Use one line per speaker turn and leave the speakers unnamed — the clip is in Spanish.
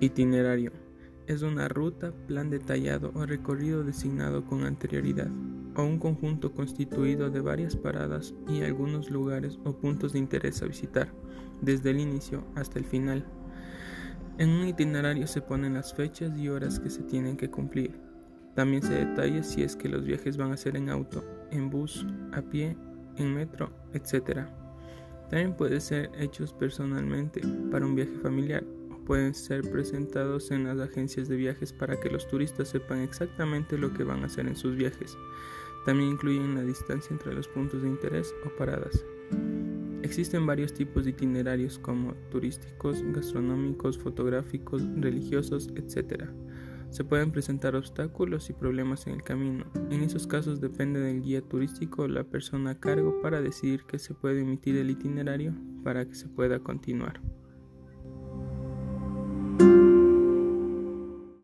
Itinerario. Es una ruta, plan detallado o recorrido designado con anterioridad, o un conjunto constituido de varias paradas y algunos lugares o puntos de interés a visitar, desde el inicio hasta el final. En un itinerario se ponen las fechas y horas que se tienen que cumplir. También se detalla si es que los viajes van a ser en auto, en bus, a pie, en metro, etc. También pueden ser hechos personalmente para un viaje familiar pueden ser presentados en las agencias de viajes para que los turistas sepan exactamente lo que van a hacer en sus viajes. También incluyen la distancia entre los puntos de interés o paradas. Existen varios tipos de itinerarios como turísticos, gastronómicos, fotográficos, religiosos, etc. Se pueden presentar obstáculos y problemas en el camino. En esos casos depende del guía turístico o la persona a cargo para decidir que se puede emitir el itinerario para que se pueda continuar.